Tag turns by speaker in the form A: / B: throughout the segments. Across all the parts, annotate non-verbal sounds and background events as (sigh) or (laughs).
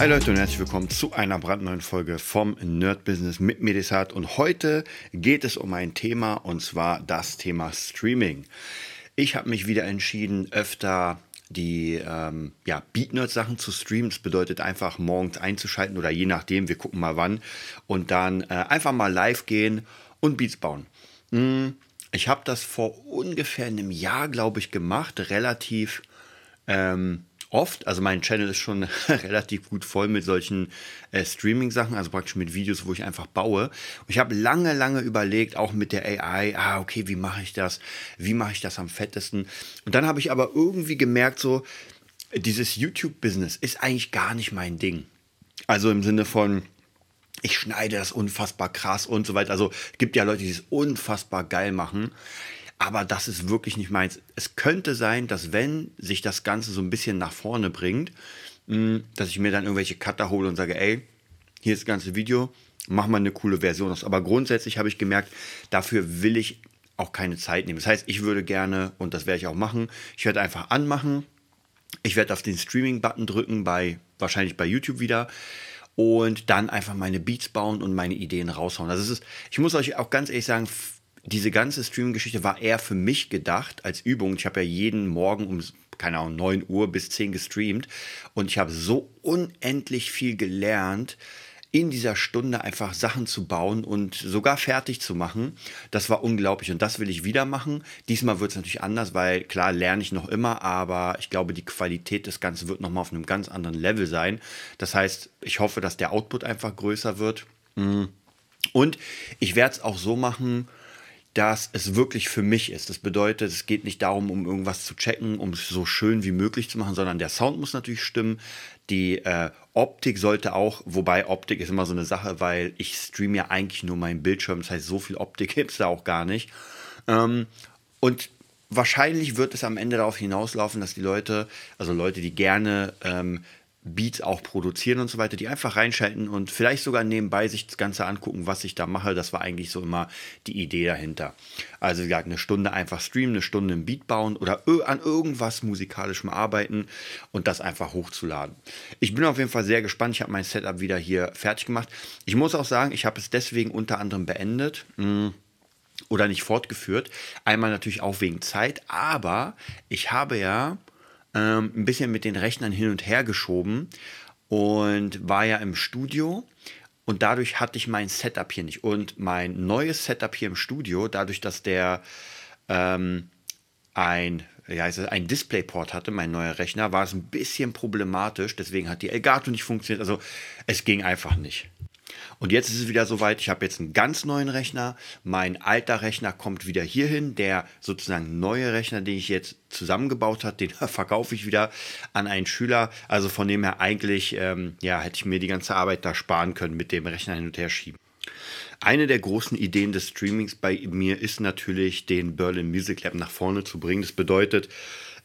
A: Hi Leute und herzlich willkommen zu einer brandneuen Folge vom Nerd Business mit Medisat. Und heute geht es um ein Thema und zwar das Thema Streaming. Ich habe mich wieder entschieden, öfter die ähm, ja, Beat-Nerd-Sachen zu streamen. Das bedeutet einfach morgens einzuschalten oder je nachdem, wir gucken mal wann. Und dann äh, einfach mal live gehen und Beats bauen. Hm, ich habe das vor ungefähr einem Jahr, glaube ich, gemacht. Relativ ähm, oft. Also mein Channel ist schon (laughs) relativ gut voll mit solchen äh, Streaming-Sachen, also praktisch mit Videos, wo ich einfach baue. Und ich habe lange, lange überlegt, auch mit der AI, ah, okay, wie mache ich das? Wie mache ich das am fettesten? Und dann habe ich aber irgendwie gemerkt, so, dieses YouTube-Business ist eigentlich gar nicht mein Ding. Also im Sinne von, ich schneide das unfassbar krass und so weiter. Also es gibt ja Leute, die es unfassbar geil machen aber das ist wirklich nicht meins. Es könnte sein, dass wenn sich das Ganze so ein bisschen nach vorne bringt, hm, dass ich mir dann irgendwelche Cutter hole und sage, ey, hier ist das ganze Video, mach mal eine coole Version aus. Aber grundsätzlich habe ich gemerkt, dafür will ich auch keine Zeit nehmen. Das heißt, ich würde gerne, und das werde ich auch machen, ich werde einfach anmachen, ich werde auf den Streaming-Button drücken, bei, wahrscheinlich bei YouTube wieder und dann einfach meine Beats bauen und meine Ideen raushauen. Also ist, ich muss euch auch ganz ehrlich sagen, diese ganze Streaming-Geschichte war eher für mich gedacht als Übung. Ich habe ja jeden Morgen um, keine Ahnung, 9 Uhr bis 10 gestreamt und ich habe so unendlich viel gelernt, in dieser Stunde einfach Sachen zu bauen und sogar fertig zu machen. Das war unglaublich und das will ich wieder machen. Diesmal wird es natürlich anders, weil klar lerne ich noch immer, aber ich glaube, die Qualität des Ganzen wird nochmal auf einem ganz anderen Level sein. Das heißt, ich hoffe, dass der Output einfach größer wird. Und ich werde es auch so machen, dass es wirklich für mich ist. Das bedeutet, es geht nicht darum, um irgendwas zu checken, um es so schön wie möglich zu machen, sondern der Sound muss natürlich stimmen. Die äh, Optik sollte auch, wobei Optik ist immer so eine Sache, weil ich streame ja eigentlich nur meinen Bildschirm. Das heißt, so viel Optik (laughs) gibt es da auch gar nicht. Ähm, und wahrscheinlich wird es am Ende darauf hinauslaufen, dass die Leute, also Leute, die gerne ähm, Beats auch produzieren und so weiter, die einfach reinschalten und vielleicht sogar nebenbei sich das Ganze angucken, was ich da mache. Das war eigentlich so immer die Idee dahinter. Also wie gesagt, eine Stunde einfach streamen, eine Stunde ein Beat bauen oder an irgendwas musikalischem arbeiten und das einfach hochzuladen. Ich bin auf jeden Fall sehr gespannt. Ich habe mein Setup wieder hier fertig gemacht. Ich muss auch sagen, ich habe es deswegen unter anderem beendet. Hm, oder nicht fortgeführt. Einmal natürlich auch wegen Zeit, aber ich habe ja ähm, ein bisschen mit den Rechnern hin und her geschoben und war ja im Studio. Und dadurch hatte ich mein Setup hier nicht. Und mein neues Setup hier im Studio, dadurch, dass der ähm, ein, ja, ein Displayport hatte, mein neuer Rechner, war es ein bisschen problematisch. Deswegen hat die Elgato nicht funktioniert. Also es ging einfach nicht. Und jetzt ist es wieder soweit, ich habe jetzt einen ganz neuen Rechner. Mein alter Rechner kommt wieder hierhin. Der sozusagen neue Rechner, den ich jetzt zusammengebaut habe, (laughs) den verkaufe ich wieder an einen Schüler. Also von dem her eigentlich, ähm, ja, hätte ich mir die ganze Arbeit da sparen können mit dem Rechner hin und her schieben. Eine der großen Ideen des Streamings bei mir ist natürlich, den Berlin Music Lab nach vorne zu bringen. Das bedeutet,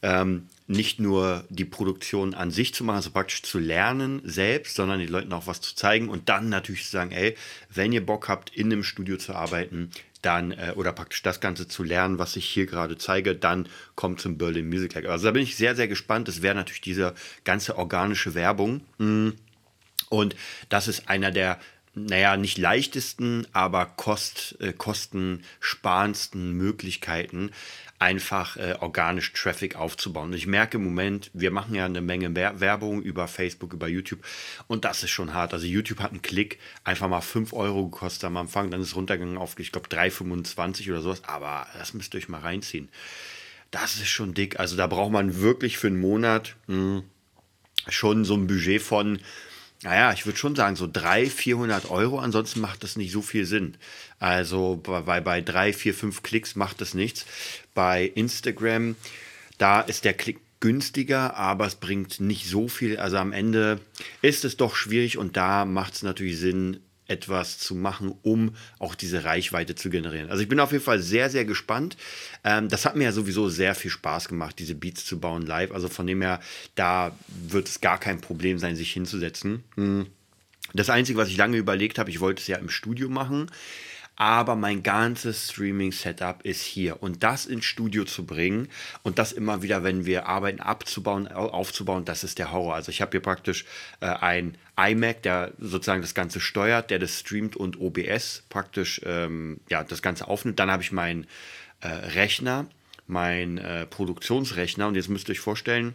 A: ähm, nicht nur die Produktion an sich zu machen, also praktisch zu lernen selbst, sondern den Leuten auch was zu zeigen und dann natürlich zu sagen, ey, wenn ihr Bock habt, in einem Studio zu arbeiten, dann äh, oder praktisch das Ganze zu lernen, was ich hier gerade zeige, dann kommt zum Berlin Music Lab. Also da bin ich sehr, sehr gespannt. Das wäre natürlich diese ganze organische Werbung. Mm. Und das ist einer der naja, nicht leichtesten, aber kost, äh, kostensparendsten Möglichkeiten, einfach äh, organisch Traffic aufzubauen. Und ich merke im Moment, wir machen ja eine Menge Werbung über Facebook, über YouTube und das ist schon hart. Also YouTube hat einen Klick einfach mal 5 Euro gekostet am Anfang, dann ist es runtergegangen auf, ich glaube, 3,25 oder sowas, aber das müsst ihr euch mal reinziehen. Das ist schon dick. Also da braucht man wirklich für einen Monat mh, hm, schon so ein Budget von naja, ich würde schon sagen, so 300, 400 Euro, ansonsten macht das nicht so viel Sinn. Also bei, bei 3, 4, 5 Klicks macht das nichts. Bei Instagram, da ist der Klick günstiger, aber es bringt nicht so viel. Also am Ende ist es doch schwierig und da macht es natürlich Sinn, etwas zu machen, um auch diese Reichweite zu generieren. Also ich bin auf jeden Fall sehr, sehr gespannt. Ähm, das hat mir ja sowieso sehr viel Spaß gemacht, diese Beats zu bauen live. Also von dem her, da wird es gar kein Problem sein, sich hinzusetzen. Hm. Das Einzige, was ich lange überlegt habe, ich wollte es ja im Studio machen aber mein ganzes Streaming-Setup ist hier. Und das ins Studio zu bringen und das immer wieder, wenn wir arbeiten, abzubauen, aufzubauen, das ist der Horror. Also ich habe hier praktisch äh, ein iMac, der sozusagen das Ganze steuert, der das streamt und OBS praktisch ähm, ja, das Ganze aufnimmt. Dann habe ich meinen äh, Rechner, meinen äh, Produktionsrechner und jetzt müsst ihr euch vorstellen,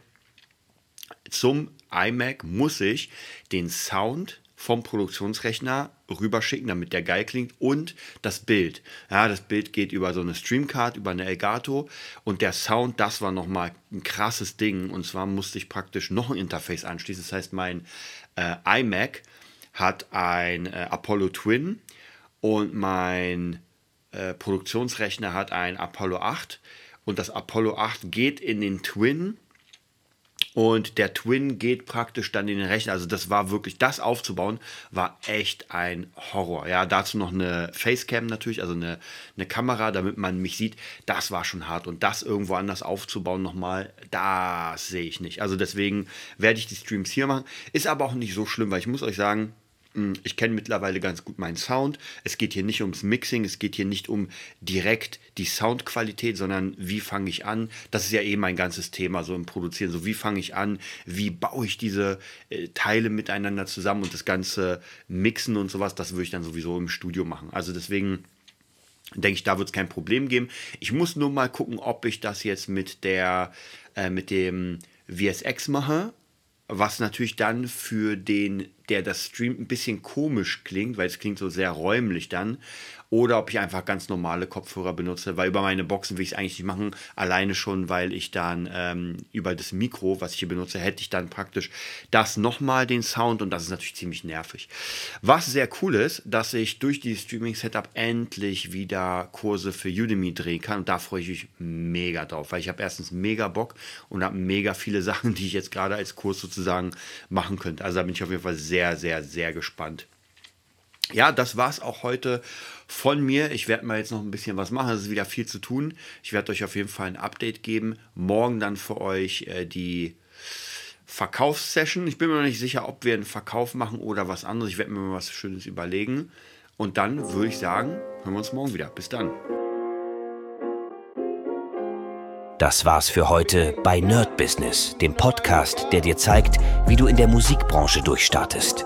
A: zum iMac muss ich den Sound vom Produktionsrechner rüberschicken, damit der geil klingt. Und das Bild. Ja, das Bild geht über so eine Streamcard, über eine Elgato. Und der Sound, das war nochmal ein krasses Ding. Und zwar musste ich praktisch noch ein Interface anschließen. Das heißt, mein äh, iMac hat ein äh, Apollo Twin. Und mein äh, Produktionsrechner hat ein Apollo 8 und das Apollo 8 geht in den Twin und der Twin geht praktisch dann in den Rechner. Also das war wirklich, das aufzubauen, war echt ein Horror. Ja, dazu noch eine Facecam natürlich, also eine, eine Kamera, damit man mich sieht. Das war schon hart. Und das irgendwo anders aufzubauen nochmal, das sehe ich nicht. Also deswegen werde ich die Streams hier machen. Ist aber auch nicht so schlimm, weil ich muss euch sagen, ich kenne mittlerweile ganz gut meinen Sound. Es geht hier nicht ums Mixing, es geht hier nicht um direkt die Soundqualität, sondern wie fange ich an? Das ist ja eh mein ganzes Thema so im Produzieren. So wie fange ich an? Wie baue ich diese äh, Teile miteinander zusammen und das ganze Mixen und sowas, das würde ich dann sowieso im Studio machen. Also deswegen denke ich, da wird es kein Problem geben. Ich muss nur mal gucken, ob ich das jetzt mit der äh, mit dem VSX mache was natürlich dann für den, der das streamt, ein bisschen komisch klingt, weil es klingt so sehr räumlich dann oder ob ich einfach ganz normale Kopfhörer benutze, weil über meine Boxen will ich es eigentlich nicht machen, alleine schon, weil ich dann ähm, über das Mikro, was ich hier benutze, hätte ich dann praktisch das nochmal den Sound und das ist natürlich ziemlich nervig. Was sehr cool ist, dass ich durch dieses Streaming-Setup endlich wieder Kurse für Udemy drehen kann und da freue ich mich mega drauf, weil ich habe erstens mega Bock und habe mega viele (laughs) Sachen, die ich jetzt gerade als Kurs sozusagen machen könnte. Also da bin ich auf jeden Fall sehr, sehr, sehr gespannt. Ja, das war es auch heute von mir. Ich werde mal jetzt noch ein bisschen was machen. Es ist wieder viel zu tun. Ich werde euch auf jeden Fall ein Update geben. Morgen dann für euch äh, die Verkaufssession. Ich bin mir noch nicht sicher, ob wir einen Verkauf machen oder was anderes. Ich werde mir mal was Schönes überlegen. Und dann würde ich sagen, hören wir uns morgen wieder. Bis dann.
B: Das war's für heute bei Nerd Business, dem Podcast, der dir zeigt, wie du in der Musikbranche durchstartest.